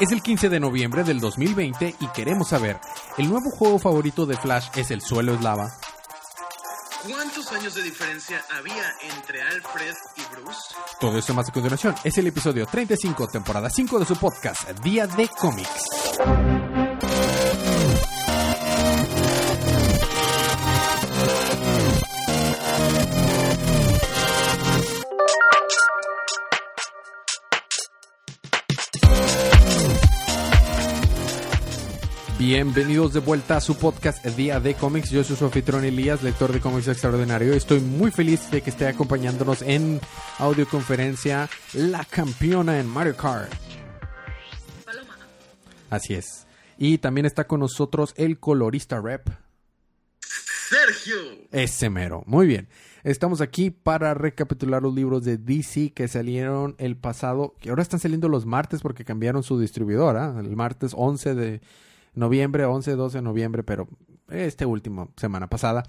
Es el 15 de noviembre del 2020 y queremos saber, ¿el nuevo juego favorito de Flash es El suelo es lava? ¿Cuántos años de diferencia había entre Alfred y Bruce? Todo esto más a continuación es el episodio 35, temporada 5 de su podcast, Día de Cómics. Bienvenidos de vuelta a su podcast Día de Cómics. Yo soy su anfitrión Elías, lector de cómics extraordinario. Estoy muy feliz de que esté acompañándonos en audioconferencia la campeona en Mario Kart. Paloma. Así es. Y también está con nosotros el colorista rep. Sergio. Ese mero. Muy bien. Estamos aquí para recapitular los libros de DC que salieron el pasado, que ahora están saliendo los martes porque cambiaron su distribuidora, el martes 11 de noviembre, 11, 12 de noviembre, pero este último, semana pasada.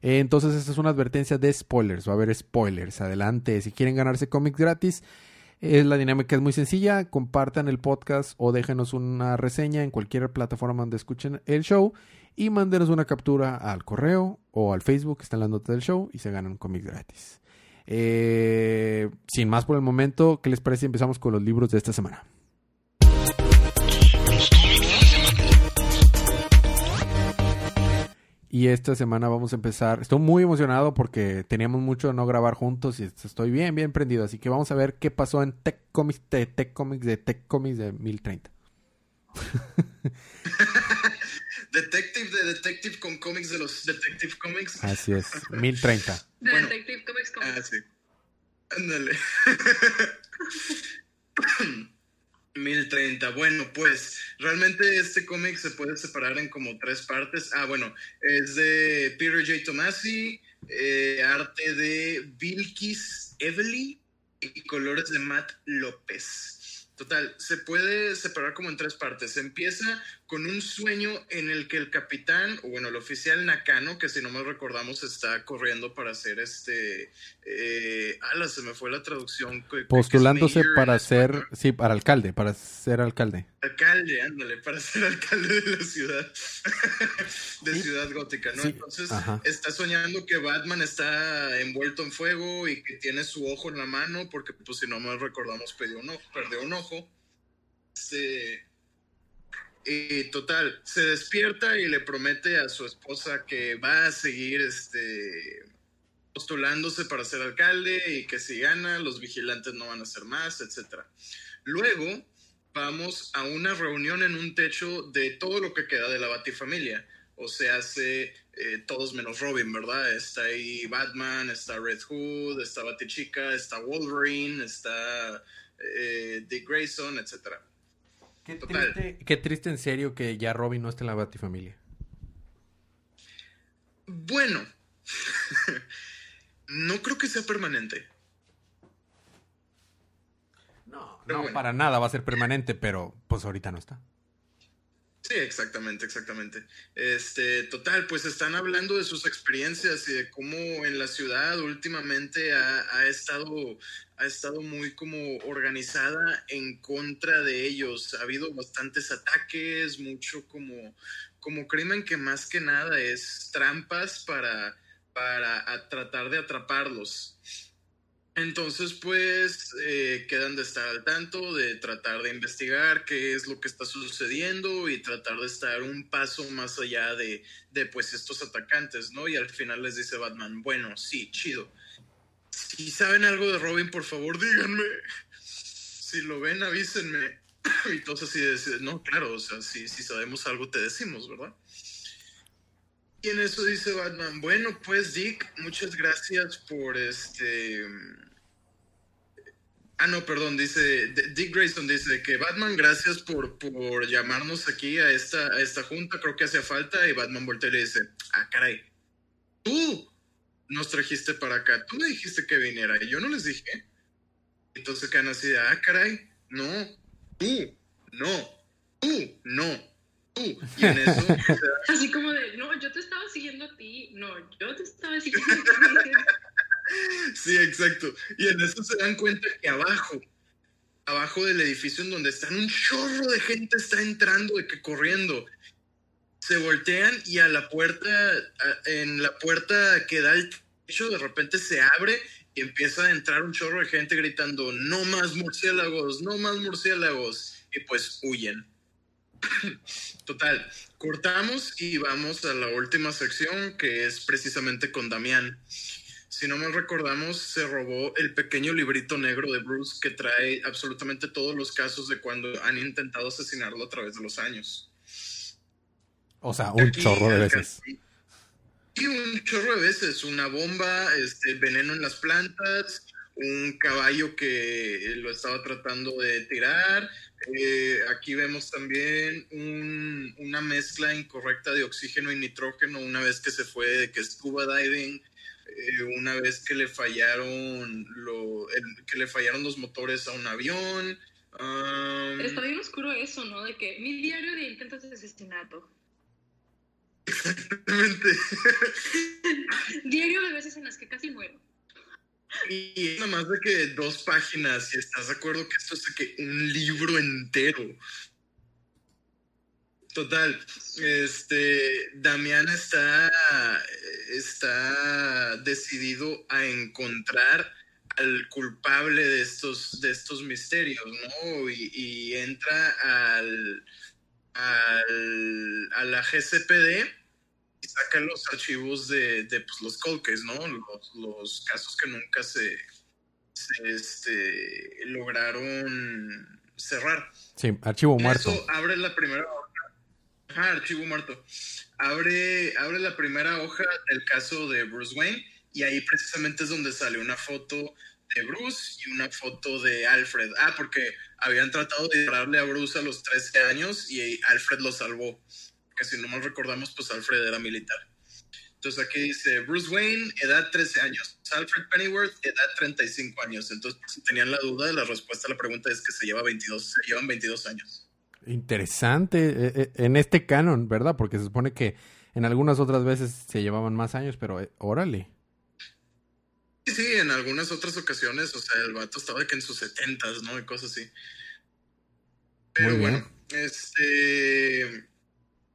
Eh, entonces, esta es una advertencia de spoilers. Va a haber spoilers. Adelante. Si quieren ganarse cómics gratis, es la dinámica es muy sencilla. Compartan el podcast o déjenos una reseña en cualquier plataforma donde escuchen el show y mándenos una captura al correo o al Facebook, que está en la nota del show, y se ganan cómics gratis. Eh, sin más por el momento, ¿qué les parece empezamos con los libros de esta semana? Y esta semana vamos a empezar. Estoy muy emocionado porque teníamos mucho de no grabar juntos y estoy bien, bien prendido. Así que vamos a ver qué pasó en Tech Comics de Tech Comics de Tech Comics de 1030. Detective de Detective con cómics de los Detective Comics. Así es, 1030. De Bueno. Detective Comics con Ah, sí. Ándale. 1030. Bueno, pues realmente este cómic se puede separar en como tres partes. Ah, bueno, es de Peter J. Tomasi, eh, arte de Vilkis Evely y colores de Matt López. Total, se puede separar como en tres partes. Empieza con un sueño en el que el capitán, o bueno, el oficial Nakano, que si no me recordamos está corriendo para hacer este... Eh, ala, se me fue la traducción. Postulándose para ser, sí, para alcalde, para ser alcalde. Alcalde, ándale, para ser alcalde de la ciudad, de Sí. Ciudad Gótica, ¿no? Sí, Entonces ajá. está soñando que Batman está envuelto en fuego y que tiene su ojo en la mano, porque pues si no me recordamos perdió un ojo. Perdió un ojo. Se- y total, se despierta y le promete a su esposa que va a seguir este postulándose para ser alcalde y que si gana los vigilantes no van a hacer más, etcétera. Luego vamos a una reunión en un techo de todo lo que queda de la Batifamilia. O sea, hace eh, todos menos Robin, ¿verdad? Está ahí Batman, está Red Hood, está Batichica, está Wolverine, está eh, Dick Grayson, etcétera. Qué Total. triste, qué triste en serio que ya Robin no esté en la Batifamilia. Bueno, no creo que sea permanente. No, bueno. para nada va a ser permanente, pero pues ahorita no está. Sí, exactamente, exactamente. Este, total, pues están hablando de sus experiencias y de cómo en la ciudad últimamente ha, ha estado, ha estado muy como organizada en contra de ellos. Ha habido bastantes ataques, mucho como, como crimen que más que nada es trampas para, para tratar de atraparlos. Entonces, pues, eh, quedan de estar al tanto, de tratar de investigar qué es lo que está sucediendo y tratar de estar un paso más allá de, de, pues, estos atacantes, ¿no? Y al final les dice Batman, bueno, sí, chido. Si saben algo de Robin, por favor, díganme. Si lo ven, avísenme. Y todos así de, no, claro, o sea, si, si sabemos algo, te decimos, ¿verdad? Y en eso dice Batman, bueno, pues Dick, muchas gracias por este... Ah, no, perdón, dice, Dick Grayson dice que Batman, gracias por, por llamarnos aquí a esta, a esta junta, creo que hacía falta, y Batman voltea y dice, ah, caray, tú nos trajiste para acá, tú me dijiste que viniera, y yo no les dije. Entonces quedan así de, ah, caray, no, tú, no, tú, no, tú. Y en eso, o sea, Así como de, no, yo te estaba siguiendo a ti. No, yo te estaba siguiendo a ti. Sí, exacto. Y en eso se dan cuenta que abajo, abajo del edificio en donde están un chorro de gente está entrando de que corriendo. Se voltean y a la puerta, en la puerta que da el techo, de repente se abre y empieza a entrar un chorro de gente gritando, no más murciélagos, no más murciélagos. Y pues huyen. Total, cortamos y vamos a la última sección que es precisamente con Damián. Si no mal recordamos, se robó el pequeño librito negro de Bruce que trae absolutamente todos los casos de cuando han intentado asesinarlo a través de los años. O sea, un chorro de veces. Y un chorro de veces, una bomba, este, veneno en las plantas, un caballo que lo estaba tratando de tirar. Eh, aquí vemos también una mezcla incorrecta de oxígeno y nitrógeno una vez que se fue de que scuba diving, eh, una vez que le fallaron lo, que le fallaron los motores a un avión. Está bien oscuro eso, ¿no? De que mi diario de intentos de asesinato. Exactamente. Diario de veces en las que casi muero. Y nada más de que dos páginas, y estás de acuerdo que esto es que un libro entero. Total, este, Damián está, está decidido a encontrar al culpable de estos, de estos misterios, ¿no? Y, y entra al, al, a la GCPD y saca los archivos de, de pues, los cold ¿no? Los, los, casos que nunca se, este, lograron cerrar. Sí, archivo muerto. Eso abre la primera hoja. Ajá, archivo muerto. Abre, abre la primera hoja del caso de Bruce Wayne y ahí precisamente es donde sale una foto de Bruce y una foto de Alfred. Ah, porque habían tratado de dispararle a Bruce a los 13 años y Alfred lo salvó. Que si no mal recordamos, pues Alfred era militar. Entonces aquí dice Bruce Wayne, edad 13 años. Alfred Pennyworth, edad 35 años. Entonces, si tenían la duda, la respuesta a la pregunta es que se lleva 22, se llevan 22 años. Interesante eh, eh, en este canon, ¿verdad? Porque se supone que en algunas otras veces se llevaban más años, pero eh, órale. Sí, sí, en algunas otras ocasiones, o sea, el vato estaba que en sus setentas, ¿no? Y cosas así. Pero bueno, este.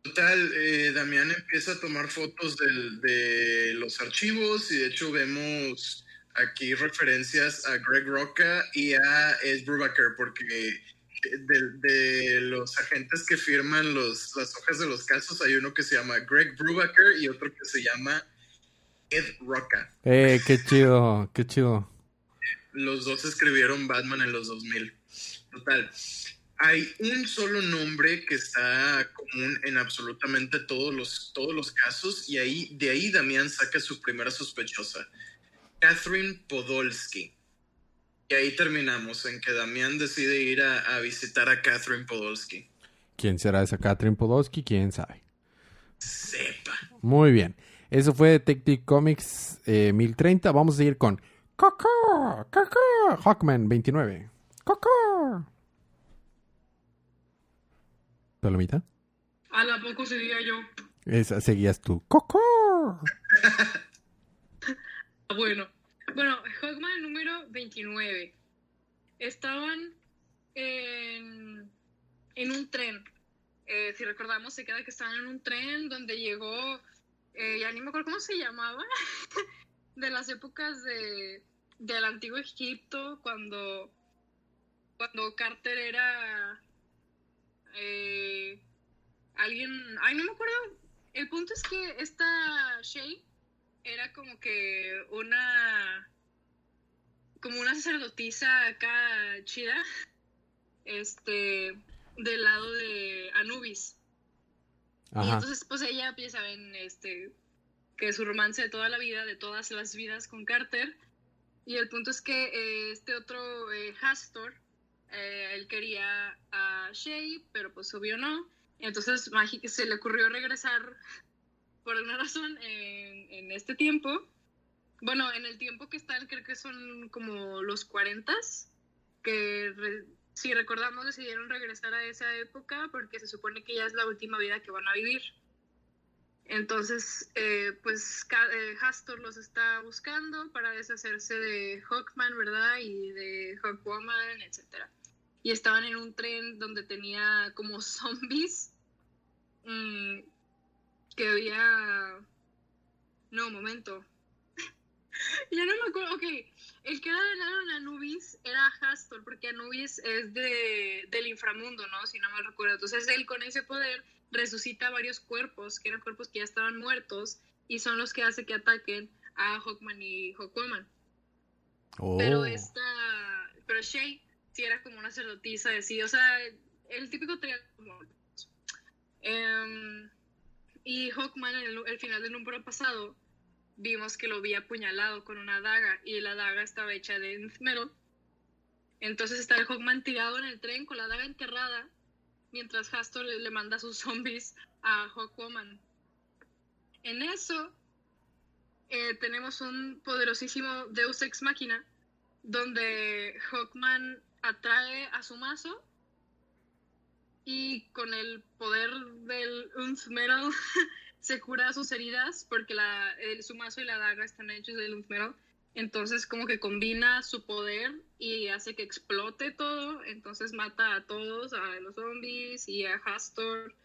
Total, eh, Damián empieza a tomar fotos de los archivos y de hecho vemos aquí referencias a Greg Roca y a Ed Brubaker porque de, de, los agentes que firman los, las hojas de los casos hay uno que se llama Greg Brubaker y otro que se llama Ed Roca. Eh, qué chido, qué chido. Los dos escribieron Batman en los 2000. Total. Hay un solo nombre que está común en absolutamente todos los, todos los casos y ahí, de ahí Damián saca su primera sospechosa, Catherine Podolsky. Y ahí terminamos, en que Damián decide ir a, a visitar a Catherine Podolsky. ¿Quién será esa Catherine Podolsky? ¿Quién sabe? Sepa. Muy bien. Eso fue Detective Comics 1030. Eh, Vamos a seguir con Coco, Coco, Hawkman 29. Coco. ¿Palomita? A la poco seguía yo. Esa seguías tú. Coco. bueno. Bueno, Hawkman número 29. Estaban en, en un tren. Eh, si recordamos, se queda que estaban en un tren donde llegó eh, ya ni me acuerdo cómo se llamaba, de las épocas de, del antiguo Egipto, cuando, cuando Carter era eh, alguien, ay, no me acuerdo, el punto es que esta Shay era como que una, como una sacerdotisa acá chida, este, del lado de Anubis. Y entonces, pues ella, ya saben, este, que su romance de toda la vida, de todas las vidas con Carter. Y el punto es que eh, este otro, eh, Hastor, eh, él quería a Shay, pero pues obvio no. Entonces Magic se le ocurrió regresar por alguna razón en, en, este tiempo. Bueno, en el tiempo que están, creo que son como los 40 que si recordamos, decidieron regresar a esa época porque se supone que ya es la última vida que van a vivir. Entonces, eh, pues eh, Hastor los está buscando para deshacerse de Hawkman, ¿verdad? Y de Hawkwoman, etc. y estaban en un tren donde tenía como zombies. mm, que había... No, momento. ya no me acuerdo. Ok, el que era de Anubis era Hastor, porque Anubis es de, del inframundo, ¿no? Si no me recuerdo. Entonces él con ese poder resucita varios cuerpos, que eran cuerpos que ya estaban muertos, y son los que hace que ataquen a Hawkman y Hawkwoman. Oh. Pero esta, pero Shay sí era como una sacerdotisa de sí, o sea, el típico triángulo. Em, y Hawkman, en el, el final del número pasado, vimos que lo había apuñalado con una daga y la daga estaba hecha de metal. Entonces está el Hawkman tirado en el tren con la daga enterrada, mientras Hastor le, manda sus zombies a Hawkwoman. En eso eh, tenemos un poderosísimo Deus Ex Machina, donde Hawkman atrae a su mazo y con el poder del Unth Metal se cura sus heridas porque su mazo y la daga están hechos del Unth Metal. Entonces como que combina su poder y hace que explote todo. Entonces mata a todos, a los zombies y a Hastor.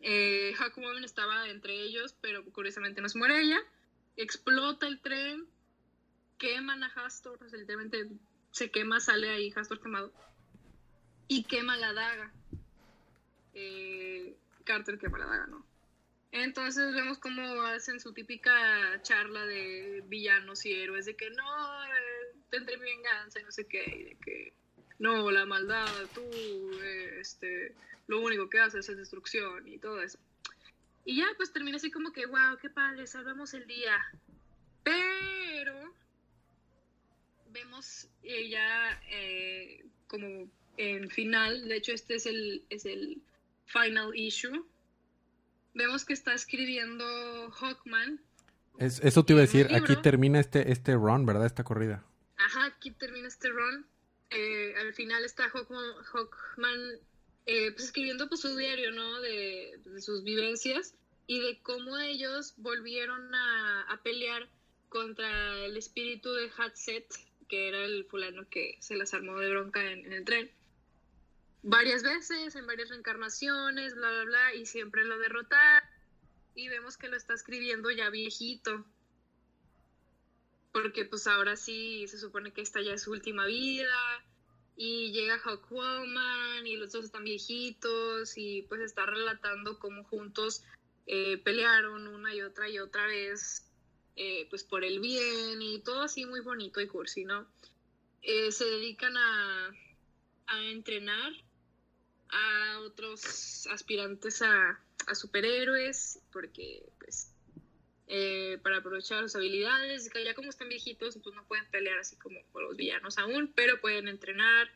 Eh, estaba entre ellos, pero curiosamente no se muere ella. Explota el tren, queman a Hastor, o se quema, sale ahí Hastor quemado. Y quema la daga. Eh, Carter quema la daga, ¿no? Entonces vemos cómo hacen su típica charla de villanos y héroes, de que no, eh, tendré mi venganza y no sé qué, y de que no, la maldad, tú, eh, este, lo único que haces es destrucción y todo eso. Y ya, pues termina así como que, wow, qué padre, salvamos el día. Pero vemos eh, ya eh, como en final, de hecho este es el, es el final issue, vemos que está escribiendo Hawkman. Es- eso te iba a decir, aquí termina este, este run, ¿verdad? Esta corrida. Ajá, aquí termina este run. Eh, al final está Hawkman, Hawkman, eh, pues escribiendo pues, su diario, ¿no? De, de sus vivencias y de cómo ellos volvieron a, a pelear contra el espíritu de Hatset, que era el fulano que se las armó de bronca en, en el tren. Varias veces, en varias reencarnaciones, bla, bla, bla, y siempre lo derrotaron. Y vemos que lo está escribiendo ya viejito porque pues ahora sí se supone que esta ya es su última vida y llega Hawkwoman y los dos están viejitos y pues está relatando cómo juntos eh, pelearon una y otra y otra vez eh, pues por el bien y todo así muy bonito y cursi, ¿no? Eh, se dedican a, a entrenar a otros aspirantes a, superhéroes porque pues eh, para aprovechar sus habilidades, que ya como están viejitos, pues no pueden pelear así como con los villanos aún, pero pueden entrenar.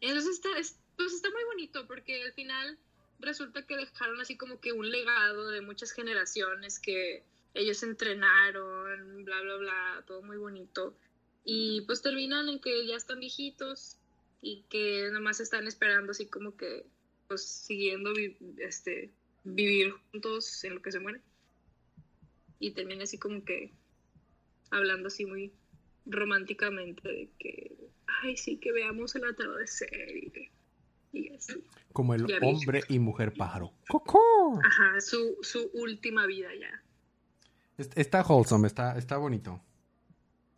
Entonces está, es- pues está muy bonito porque al final resulta que dejaron así como que un legado de muchas generaciones que ellos entrenaron, bla, bla, bla, todo muy bonito. Y pues terminan en que ya están viejitos y que nomás están esperando así como que, pues siguiendo vi- este, vivir juntos en lo que se mueren y termina así como que hablando así muy románticamente de que ay sí que veamos el atardecer y, que- y así Como el Ya vi. hombre y mujer pájaro. ¡Cocó! ajá su, su última vida ya Es- Está wholesome, está, está bonito.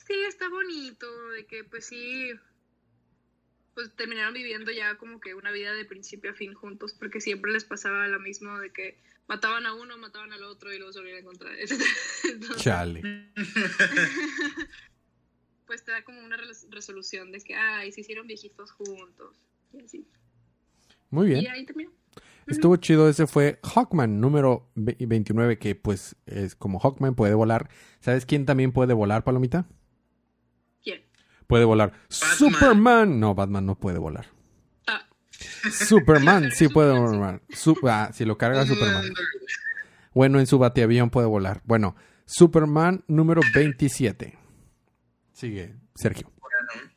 sí está bonito de que pues sí pues terminaron viviendo ya como que una vida de principio a fin juntos porque siempre les pasaba lo mismo de que mataban a uno mataban al otro y luego se volvían a encontrar Entonces, Chale. pues te da como una res- resolución de que, ay, se hicieron viejitos juntos. Y así. Muy Y bien. ahí terminó. Estuvo chido. Ese fue Hawkman número ve- 29, que pues es como Hawkman puede volar. ¿Sabes quién también puede volar, Palomita? Puede volar. Batman. Superman. No, Batman no puede volar. Ah, Superman sí puede volar. Su- ah, si lo carga Superman. Bueno, en su bateavión puede volar. Bueno, Superman número 27. Sigue, Sergio. Bueno,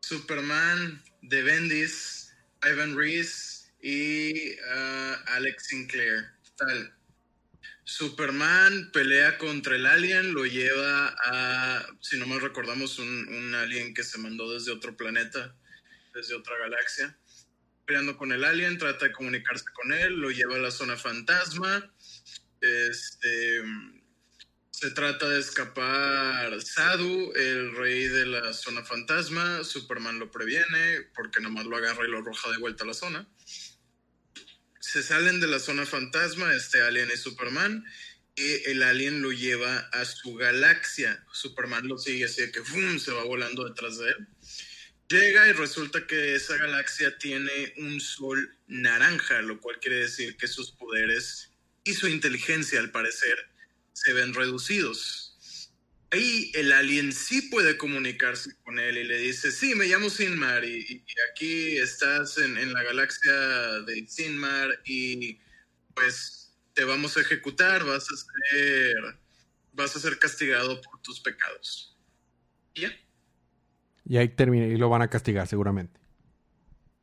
Superman de Bendis, Ivan Reese y ah, Alex Sinclair. Tal. Superman pelea contra el alien, lo lleva a, si no mal recordamos, un, un alien que se mandó desde otro planeta. desde otra galaxia. Peleando con el alien, trata de comunicarse con él, lo lleva a la zona fantasma. Este, se trata de escapar Sadu, el rey de la zona fantasma. Superman lo previene porque nomás lo agarra y lo arroja de vuelta a la zona. Se salen de la zona fantasma, este alien y Superman, y el alien lo lleva a su galaxia. Superman lo sigue así de que ¡fum! se va volando detrás de él. Llega y resulta que esa galaxia tiene un sol naranja, lo cual quiere decir que sus poderes y su inteligencia, al parecer, se ven reducidos. Ahí el alien sí puede comunicarse con él y le dice, sí, me llamo Sinmar y, y aquí estás en, en, la galaxia de Sinmar y pues te vamos a ejecutar, vas a ser, vas a ser castigado por tus pecados. ¿Y ya? Y ahí termina y lo van a castigar seguramente.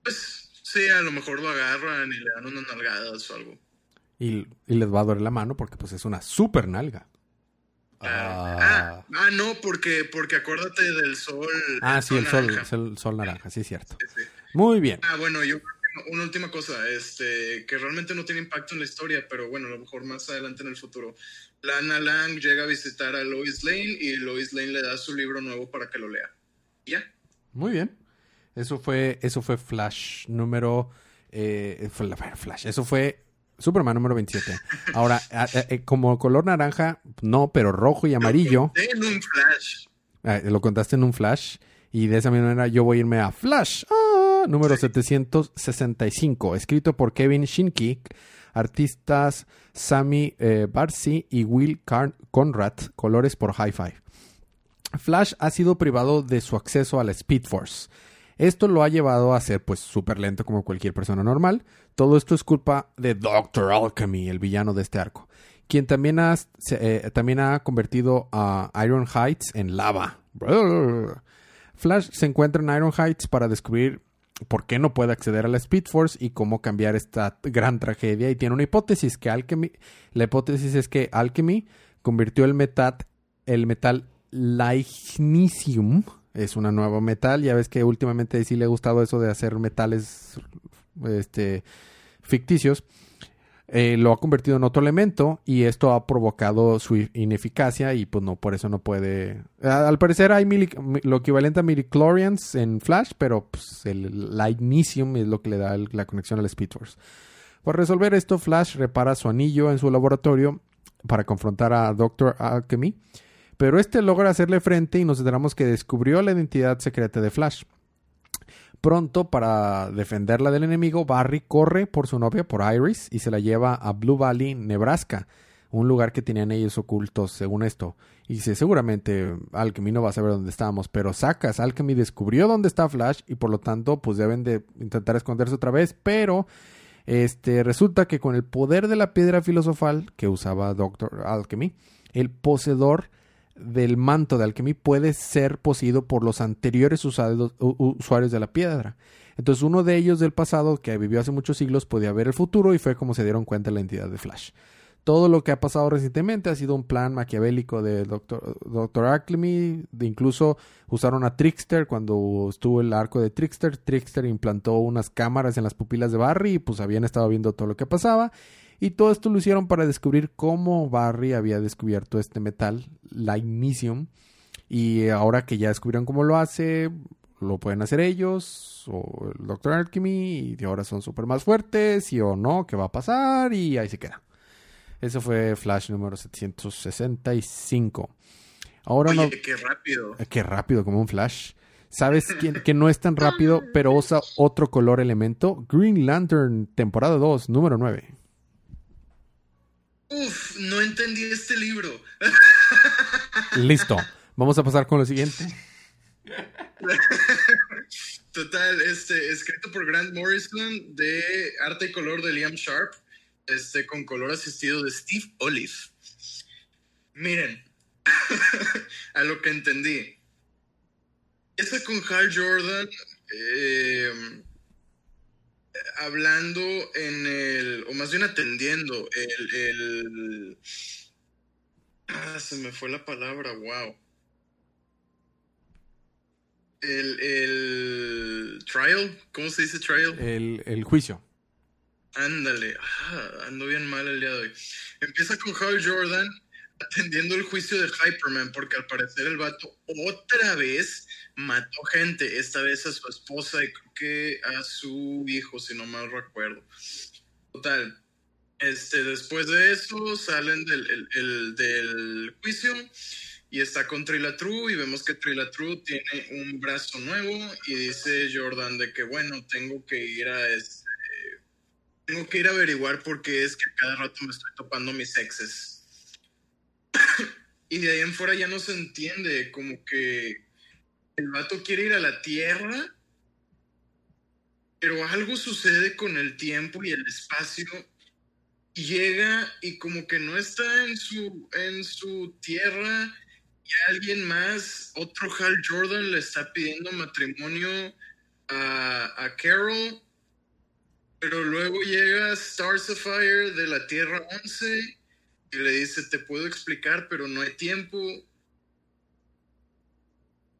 Pues sí, a lo mejor lo agarran y le dan unas nalgadas o algo. Y, y, les va a doler la mano porque pues es una super nalga. Ah, ah, ah, no, porque, porque acuérdate del sol. Ah, el sí, el sol, naranja. el sol naranja, sí es cierto. Sí, sí. Muy bien. Ah, bueno, yo una última cosa, este, que realmente no tiene impacto en la historia, pero bueno, a lo mejor más adelante en el futuro. Lana Lang llega a visitar a Lois Lane y Lois Lane le da su libro nuevo para que lo lea. ¿Ya? Muy bien. Eso fue, eso fue Flash número. Eh, Flash. Eso fue Superman número 27. Ahora, eh, como color naranja, no, pero rojo y amarillo. Lo en un flash. Eh, lo contaste en un flash. Y de esa manera yo voy a irme a Flash. Ah, número sí. 765. Escrito por Kevin Shinky. Artistas Sammy eh, Barsi y Will Car Conrad. Colores por Hi-Fi. Flash ha sido privado de su acceso a la Speed Force. Esto lo ha llevado a ser pues súper lento como cualquier persona normal. Todo esto es culpa de Doctor Alchemy, el villano de este arco, quien también ha, eh, también ha convertido a Iron Heights en lava. Flash se encuentra en Iron Heights para descubrir por qué no puede acceder a la Speed Force y cómo cambiar esta gran tragedia. Y tiene una hipótesis que Alchemy, la hipótesis es que Alchemy convirtió el metal, el metal Lignicium, es una nueva metal. Ya ves que últimamente sí le ha gustado eso de hacer metales este, ficticios. Eh, lo ha convertido en otro elemento y esto ha provocado su ineficacia y pues no, por eso no puede... Al parecer hay mili, lo equivalente a midichlorians en Flash, pero pues, el lignicium es lo que le da la conexión al Speed Force. Por resolver esto, Flash repara su anillo en su laboratorio para confrontar a Doctor Alchemy pero este logra hacerle frente y nos enteramos que descubrió la identidad secreta de Flash. Pronto, para defenderla del enemigo, Barry corre por su novia, por Iris, y se la lleva a Blue Valley, Nebraska, un lugar que tenían ellos ocultos, según esto. Y dice, seguramente Alchemy no va a saber dónde estamos, pero sacas, Alchemy descubrió dónde está Flash y por lo tanto, pues deben de intentar esconderse otra vez, pero este resulta que con el poder de la piedra filosofal que usaba Doctor Alchemy, el poseedor del manto de Alchemy puede ser poseído por los anteriores usuarios de la piedra. Entonces uno de ellos del pasado, que vivió hace muchos siglos, podía ver el futuro y fue como se dieron cuenta la entidad de Flash. Todo lo que ha pasado recientemente ha sido un plan maquiavélico de Doctor, Doctor Alchemy. Incluso usaron a Trickster cuando estuvo el arco de Trickster. Trickster implantó unas cámaras en las pupilas de Barry y pues habían estado viendo todo lo que pasaba. Y todo esto lo hicieron para descubrir cómo Barry había descubierto este metal, Lignicium. Y ahora que ya descubrieron cómo lo hace, lo pueden hacer ellos o el Dr. Alchemy y ahora son súper más fuertes y o no, qué va a pasar y ahí se queda. Eso fue Flash número 765. Ahora Oye, no... qué rápido. Qué rápido, como un Flash. ¿Sabes quién que no es tan rápido, pero usa otro color elemento? Green Lantern, temporada 2, número 9. Uf, no entendí este libro. Listo. Vamos a pasar con lo siguiente. Total, este, escrito por Grant Morrison, de arte y color de Liam Sharp, este, con color asistido de Steve Olive. Miren, a lo que entendí. Esta con Hal Jordan, eh, hablando en el, o más bien atendiendo el, el, ah, se me fue la palabra, wow. El, el trial, ¿cómo se dice trial? El, el juicio. Ándale, ah, ando bien mal el día de hoy. Empieza con Hal Jordan atendiendo el juicio de Hyperman, porque al parecer el vato otra vez mató gente, esta vez a su esposa y creo que a su hijo, si no mal recuerdo. Total, este, después de eso salen del, el, del juicio y está con Trilla True y vemos que Trilla True tiene un brazo nuevo y dice Jordan de que bueno, tengo que ir a este, tengo que ir a averiguar por qué es que cada rato me estoy topando mis exes. Y de ahí en fuera ya no se entiende, como que el vato quiere ir a la tierra, pero algo sucede con el tiempo y el espacio. Y llega y como que no está en su, en su tierra y alguien más, otro Hal Jordan le está pidiendo matrimonio a, a Carol, pero luego llega Star Sapphire de la Tierra 11 y le dice, te puedo explicar, pero no hay tiempo.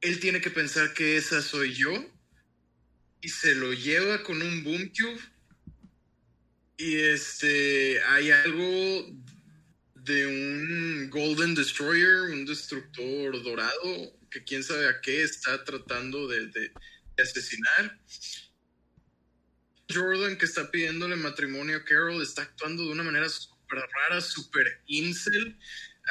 Él tiene que pensar que esa soy yo y se lo lleva con un boom cube. Y este, hay algo de un Golden Destroyer, un destructor dorado, que quién sabe a qué está tratando de, de asesinar. Jordan, que está pidiéndole matrimonio a Carol, está actuando de una manera súper rara, súper incel,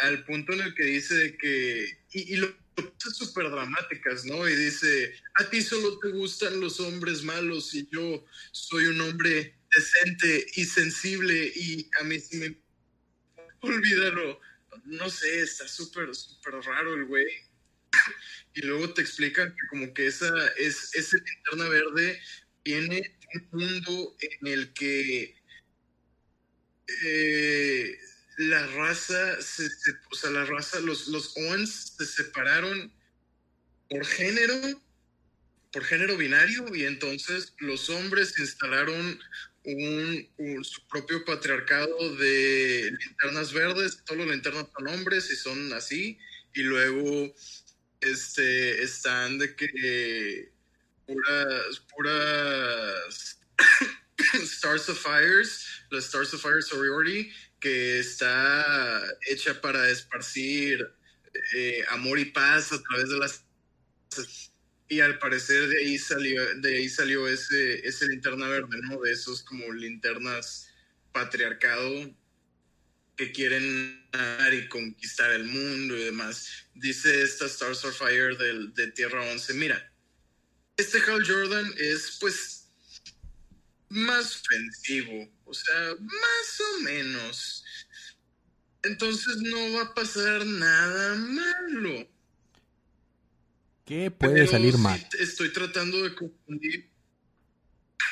al punto en el que dice que. Y, lo cosas súper dramáticas, ¿no? Y dice: A ti solo te gustan los hombres malos y yo soy un hombre decente y sensible y a mí sí me. Olvídalo. No sé, está súper, súper raro el güey. y luego te explican que, como que esa es esa linterna verde viene un mundo en el que eh, la raza, se, o sea, la raza, los, los Owens se separaron por género, por género binario, y entonces los hombres instalaron un, su propio patriarcado de linternas verdes, todos los linternas son hombres y son así, y luego este, están de que puras, puras Stars of Fires, la Stars of Fire Sorority, que está hecha para esparcir eh, amor y paz a través de las y al parecer de ahí salió de ahí salió ese ese linterna verde no de esos como linternas patriarcado que quieren dar y conquistar el mundo y demás. Dice esta Stars of Fire del, de Tierra 11 mira este Hal Jordan es pues más ofensivo, o sea, más o menos. Entonces no va a pasar nada malo. ¿Qué puede salir mal? Estoy tratando de confundir.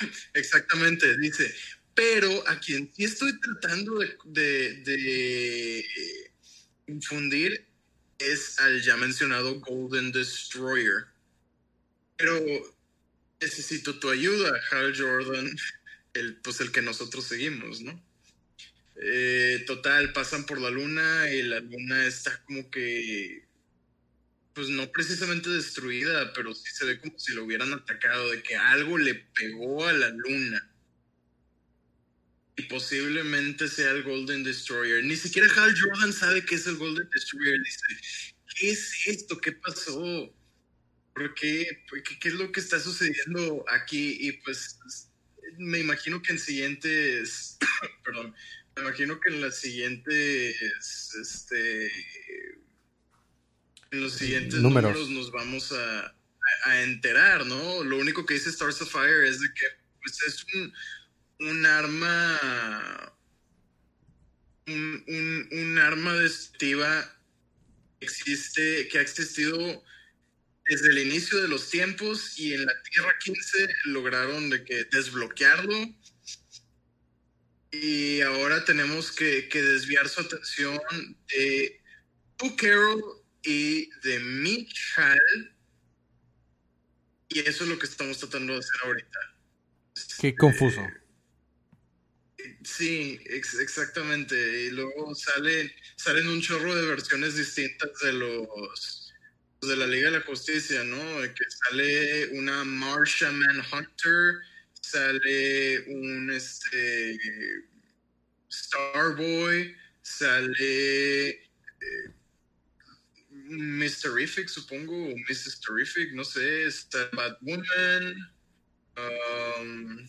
Exactamente, dice. Pero a quien sí estoy tratando de, de, de confundir es al ya mencionado Golden Destroyer pero necesito tu ayuda, Hal Jordan, el, pues el que nosotros seguimos, ¿no? Eh, total, pasan por la luna y la luna está como que, pues no precisamente destruida, pero sí se ve como si lo hubieran atacado, de que algo le pegó a la luna. Y posiblemente sea el Golden Destroyer. Ni siquiera Hal Jordan sabe que es el Golden Destroyer. Dice, ¿qué es esto? ¿Qué pasó? Qué, qué es lo que está sucediendo aquí y pues me imagino que en siguientes, perdón, me imagino que en las siguientes, este, en los siguientes números, nos vamos a, a, enterar, ¿no? Lo único que dice Stars of Fire es de que pues es un, un arma, un, un, un arma destructiva existe, que ha existido desde el inicio de los tiempos y en la Tierra 15 lograron de que desbloquearlo y ahora tenemos que, desviar su atención de tu Carol y de Michal y eso es lo que estamos tratando de hacer ahorita. Qué confuso. Sí, exactamente. Y luego salen, salen un chorro de versiones distintas de los de la Liga de la Justicia, ¿no? Que sale una Marsha Manhunter, sale un este Starboy, sale eh. Terrific, supongo, o Mrs. Terrific, no sé, está Batwoman. Um,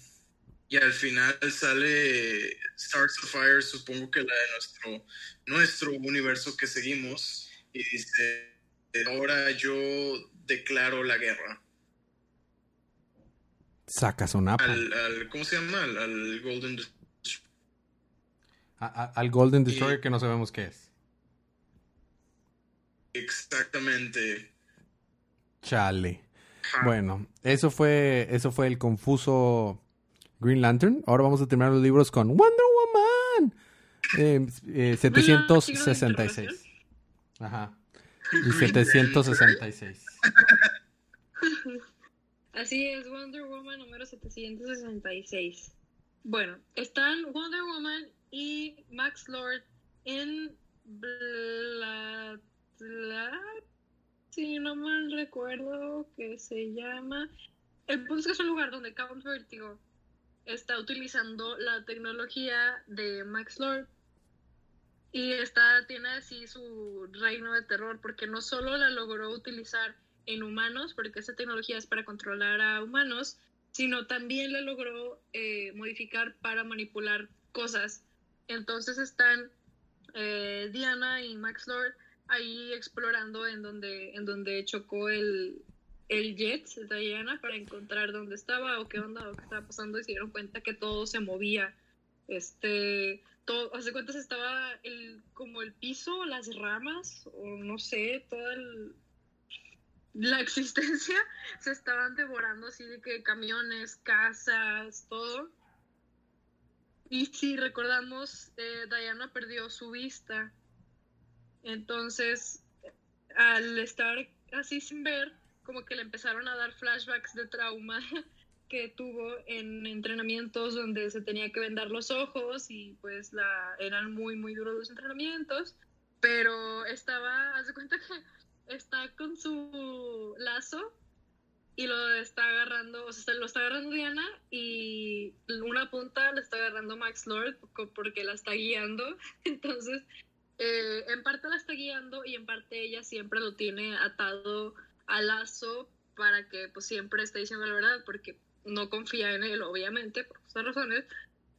y al final sale Stars of Fire, supongo que la de nuestro, nuestro universo que seguimos, y dice, ahora yo declaro la guerra. Sacas una al, al, ¿Cómo se llama? Al, Golden Destroyer. al Golden Destroyer que no sabemos qué es. Exactamente. Chale. Bueno, eso fue, eso fue el confuso Green Lantern. Ahora vamos a terminar los libros con Wonder Woman. Eh, 766. Eh, Ajá. Y 766. Así es, Wonder Woman número 766. Bueno, están Wonder Woman y Max Lord en si no mal recuerdo que se llama. El punto es que es un lugar donde Count Vertigo está utilizando la tecnología de Max Lord y está, tiene así su reino de terror porque no solo la logró utilizar en humanos, porque esa tecnología es para controlar a humanos, sino también la logró eh, modificar para manipular cosas. Entonces están eh, Diana y Max Lord ahí explorando en donde, en donde chocó el, el jet de Diana para encontrar dónde estaba o qué onda o qué estaba pasando y se dieron cuenta que todo se movía. Este, todo, hace cuentas estaba el, como el piso, las ramas, o no sé, toda la existencia se estaban devorando así de que camiones, casas, todo. Y si recordamos, eh, Diana perdió su vista entonces, al estar así sin ver, como que le empezaron a dar flashbacks de trauma que tuvo en entrenamientos donde se tenía que vendar los ojos y pues la, eran muy, muy duros los entrenamientos, pero estaba, haz de cuenta que está con su lazo y lo está agarrando, o sea, lo está agarrando Diana y una punta lo está agarrando Max Lord porque la está guiando, entonces eh, en parte la está guiando y en parte ella siempre lo tiene atado al lazo para que pues siempre esté diciendo la verdad porque no confía en él obviamente por estas razones.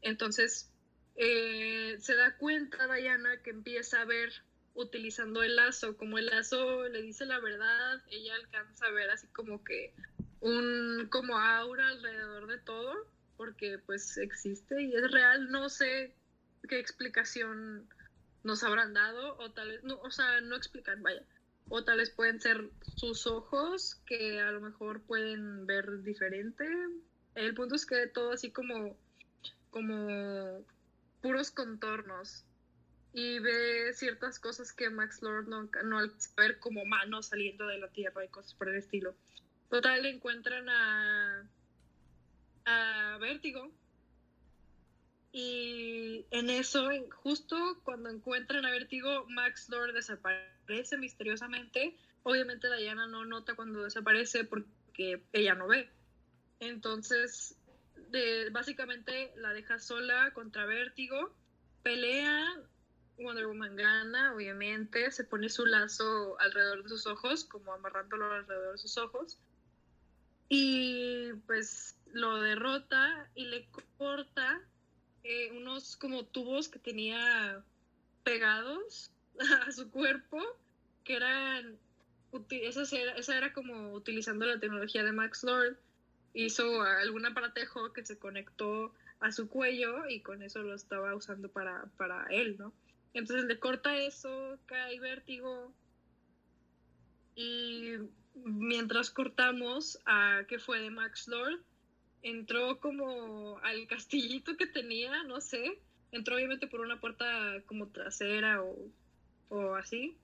Entonces eh, se da cuenta Diana que empieza a ver utilizando el lazo como el lazo le dice la verdad ella alcanza a ver así como que un como aura alrededor de todo porque pues existe y es real no sé qué explicación nos habrán dado, o tal vez, no, o sea, no explican, vaya, o tal vez pueden ser sus ojos que a lo mejor pueden ver diferente. El punto es que todo así como, como puros contornos y ve ciertas cosas que Max Lord no, no ver como manos saliendo de la tierra y cosas por el estilo. Total, encuentran a, a Vértigo, y en eso, justo cuando encuentran a Vertigo, Max Lord desaparece misteriosamente. Obviamente Diana no nota cuando desaparece porque ella no ve. Entonces, de, básicamente la deja sola contra Vértigo. Pelea, Wonder Woman gana, obviamente. Se pone su lazo alrededor de sus ojos, como amarrándolo alrededor de sus ojos. Y pues lo derrota y le corta eh, unos como tubos que tenía pegados a su cuerpo, que eran, esa era, esa era como utilizando la tecnología de Max Lord, hizo algún aparatejo que se conectó a su cuello y con eso lo estaba usando para, para él, ¿no? Entonces le corta eso, cae vértigo y mientras cortamos a qué fue de Max Lord, entró como al castillito que tenía, no sé, entró obviamente por una puerta como trasera o, así.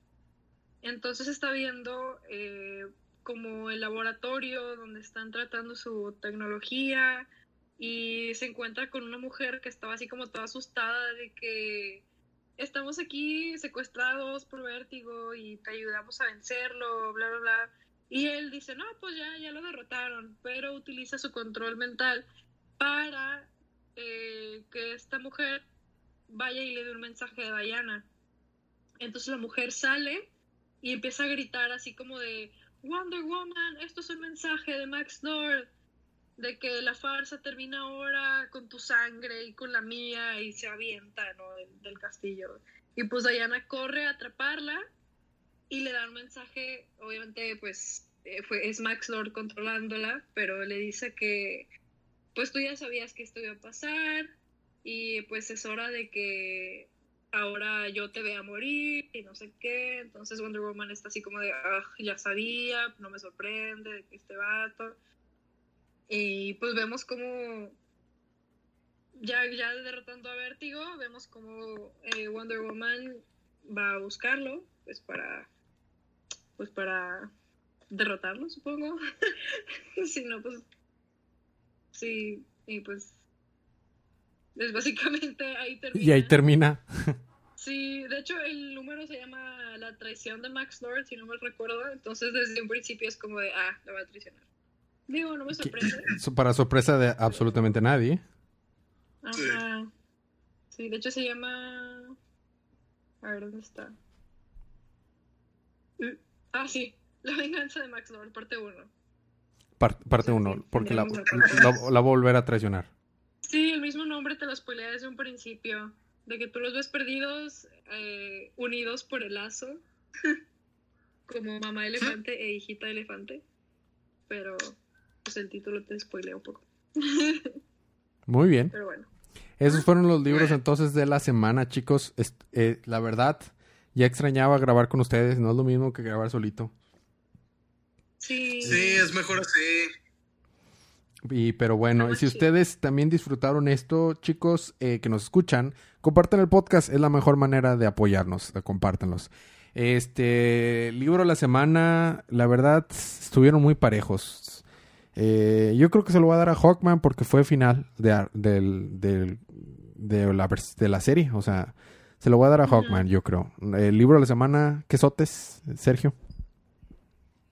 Entonces está viendo eh, como el laboratorio donde están tratando su tecnología y se encuentra con una mujer que estaba así como toda asustada de que estamos aquí secuestrados por vértigo y te ayudamos a vencerlo, bla, bla, bla. Y él dice, no, pues ya, ya lo derrotaron, pero utiliza su control mental para eh, que esta mujer vaya y le dé un mensaje de Diana. Entonces la mujer sale y empieza a gritar así como de Wonder Woman, esto es un mensaje de Max Lord, de que la farsa termina ahora con tu sangre y con la mía y se avienta ¿no? del, castillo. Y pues Diana corre a atraparla y le da un mensaje, obviamente pues eh, fue, es Max Lord controlándola, pero le dice que pues tú ya sabías que esto iba a pasar y pues es hora de que ahora yo te vea morir y no sé qué. Entonces Wonder Woman está así como de, ah, ya sabía, no me sorprende que este vato. Y pues vemos como, ya, ya derrotando a Vértigo, vemos como eh, Wonder Woman va a buscarlo, pues para, pues para derrotarlo, supongo. si no, pues, sí, y pues, es básicamente ahí termina. Y ahí termina. Sí, de hecho el número se llama La traición de Max Lord, si no me recuerdo. Entonces desde un principio es como de, ah, la va a traicionar. Digo, no me sorprende. Para sorpresa de absolutamente nadie. Ajá. Sí, de hecho se llama... A ver, ¿dónde está? Ah, sí. La venganza de Max Lord, parte 1. parte 1, porque la, la, va a volver a traicionar. Sí, el mismo nombre te lo spoilea desde un principio de que tú los ves perdidos, eh, unidos por el lazo, como mamá elefante e hijita elefante, pero pues el título te spoilea un poco. Muy bien. Pero bueno. Esos fueron los libros entonces de la semana, chicos. Eh, la verdad, ya extrañaba grabar con ustedes, no es lo mismo que grabar solito. Sí. Sí, es mejor así. Y, pero bueno, y si ustedes también disfrutaron esto, chicos, eh, que nos escuchan, compartan el podcast, es la mejor manera de apoyarnos, compártanlos. Este libro de la semana, la verdad, estuvieron muy parejos. Eh, yo creo que se lo voy a dar a Hawkman porque fue final de, de, la, de la serie. O sea, se lo voy a dar a Hawkman, yo creo. El libro de la semana, ¿qué sotes, Sergio?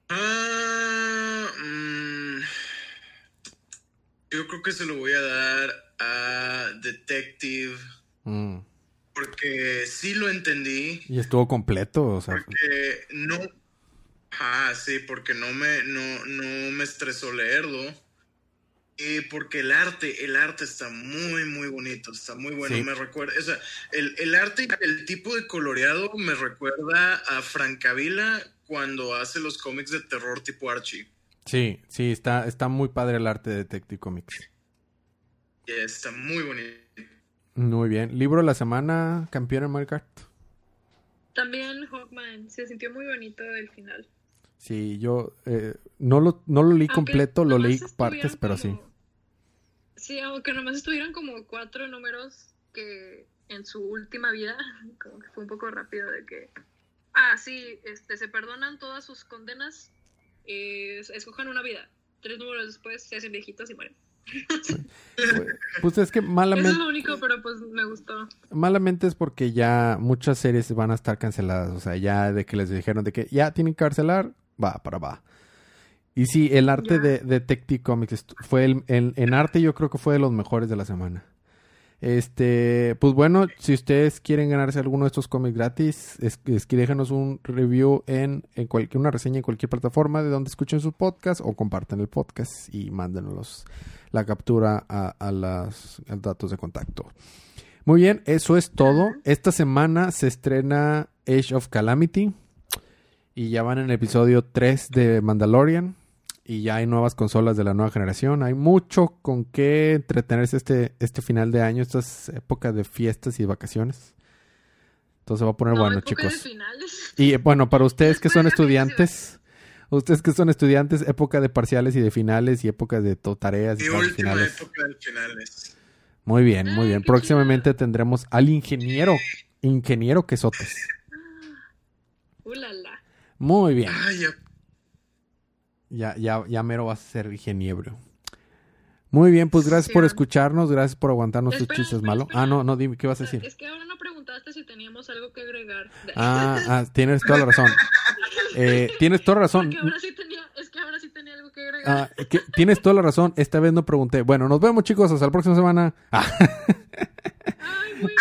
Ah, mm, yo creo que se lo voy a dar a Detective Mm. Porque sí lo entendí. Y estuvo completo, o sea. Porque no. Ah, sí, porque no me, no, no me estresó leerlo. Y porque el arte, el arte está muy, muy bonito, está muy bueno. Me recuerda, o sea, el, el arte, el tipo de coloreado me recuerda a Francavila cuando hace los cómics de terror tipo Archie. Sí, sí, está, está muy padre el arte de Detective Comics. está muy bonito. Muy bien. ¿Libro de la semana, campeón en Mario También Hawkman. Se sintió muy bonito el final. Sí, yo eh, no, lo, no lo leí completo, lo leí partes, pero sí. Sí, aunque nomás estuvieron como cuatro números que en su última vida, como que fue un poco rápido de que... Ah, sí, este, se perdonan todas sus condenas, eh, escojan una vida. Tres números después se hacen viejitos y mueren. Pues es que malamente. es lo único, pero pues me gustó. Malamente es porque ya muchas series van a estar canceladas. O sea, ya de que les dijeron de que ya tienen que cancelar, va, para va. Y sí, el arte de, Detective Comics fue el, en arte yo creo que fue de los mejores de la semana. Este, pues bueno, si ustedes quieren ganarse alguno de estos cómics gratis, es, que déjenos un review en, en cualquier, una reseña en cualquier plataforma de donde escuchen su podcast o compartan el podcast y mándenos la captura a, a los datos de contacto. Muy bien, eso es todo. Esta semana se estrena Age of Calamity y ya van en el episodio 3 de Mandalorian y ya hay nuevas consolas de la nueva generación. Hay mucho con qué entretenerse este, este final de año, estas épocas de fiestas y vacaciones. Entonces va a poner bueno, chicos. Y bueno, para ustedes que son estudiantes, ustedes que son estudiantes, época de parciales y de finales y época de tareas y, finales. época de finales. Muy bien, muy bien. Próximamente tendremos al ingeniero, ingeniero Quesotes. Uh, muy bien. Ya, ya, ya mero vas a ser ingeniero. Muy bien, pues gracias por escucharnos, gracias por aguantarnos tus chistes malos. Ah, no, no, dime, ¿qué vas a decir? Es que ahora no preguntaste preguntaste si teníamos algo que agregar. Ah, ah tienes toda la razón. Eh, tienes toda la razón. es que ahora sí tenía algo que agregar. Ah, tienes toda la razón. Esta vez no pregunté. Bueno, nos vemos, chicos. Hasta la próxima semana. Ah. Ay, bueno.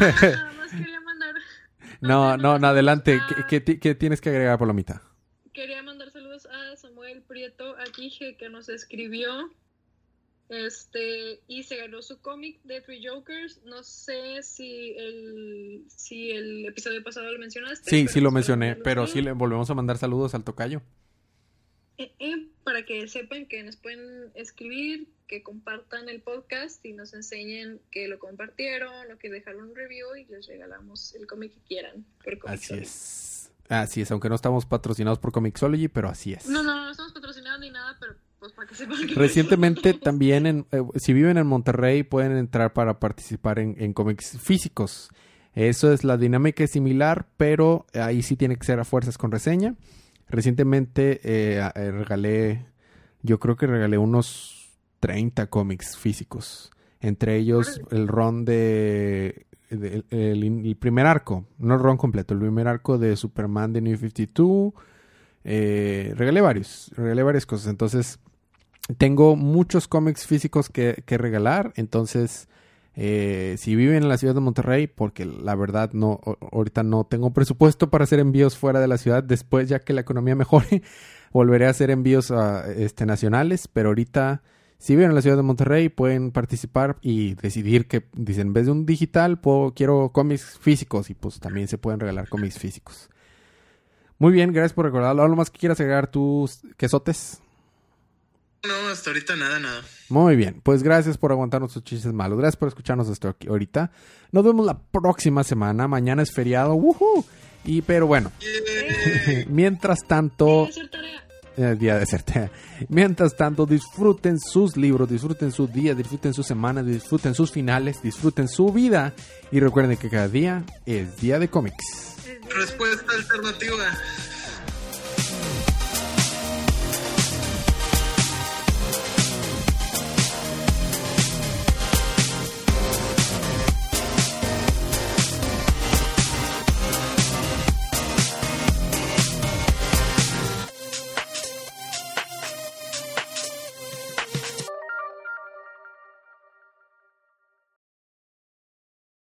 Nada más quería mandar. No, no, no, adelante. ¿Qué, qué, tienes que agregar, Palomita? Quería mandar saludos a Samuel Prieto Aquije, que nos escribió este, y se ganó su cómic de Three Jokers. No sé si el, si el episodio pasado lo mencionaste. Sí, sí lo mencioné, pero sí le volvemos a mandar saludos al tocayo. Eh, eh, para que sepan que nos pueden escribir, que compartan el podcast y nos enseñen que lo compartieron o que dejaron un review y les regalamos el cómic que quieran. así es. Así es, aunque no estamos patrocinados por Comixology, pero así es. No, no, no estamos patrocinados ni nada, pero pues, Recientemente también, en, eh, si viven en Monterrey, pueden entrar para participar en, cómics físicos. Eso es la dinámica es similar, pero ahí sí tiene que ser a fuerzas con reseña. Recientemente eh, eh, regalé, yo creo que regalé unos 30 cómics físicos. Entre ellos el ron de, el, primer arco, no el ron completo, el primer arco de Superman de New 52. regalé varios, regalé varias cosas. Entonces, tengo muchos cómics físicos que, regalar, entonces eh, si viven en la ciudad de Monterrey, porque la verdad no, ahorita no tengo presupuesto para hacer envíos fuera de la ciudad, después ya que la economía mejore, volveré a hacer envíos este, nacionales, pero ahorita si viven en la ciudad de Monterrey pueden participar y decidir que dicen en vez de un digital puedo, quiero cómics físicos y pues también se pueden regalar cómics físicos. Muy bien, gracias por recordarlo. ¿Algo más que quieras agregar tus quesotes? No, hasta ahorita nada, nada. Muy bien, pues gracias por aguantarnos sus chistes malos. Gracias por escucharnos hasta aquí ahorita. Nos vemos la próxima semana. Mañana es feriado. ¡Woohoo! Y pero bueno, mientras tanto... El día de ser Mientras tanto, disfruten sus libros, disfruten su día, disfruten su semana, disfruten sus finales, disfruten su vida y recuerden que cada día es día de cómics. Respuesta alternativa.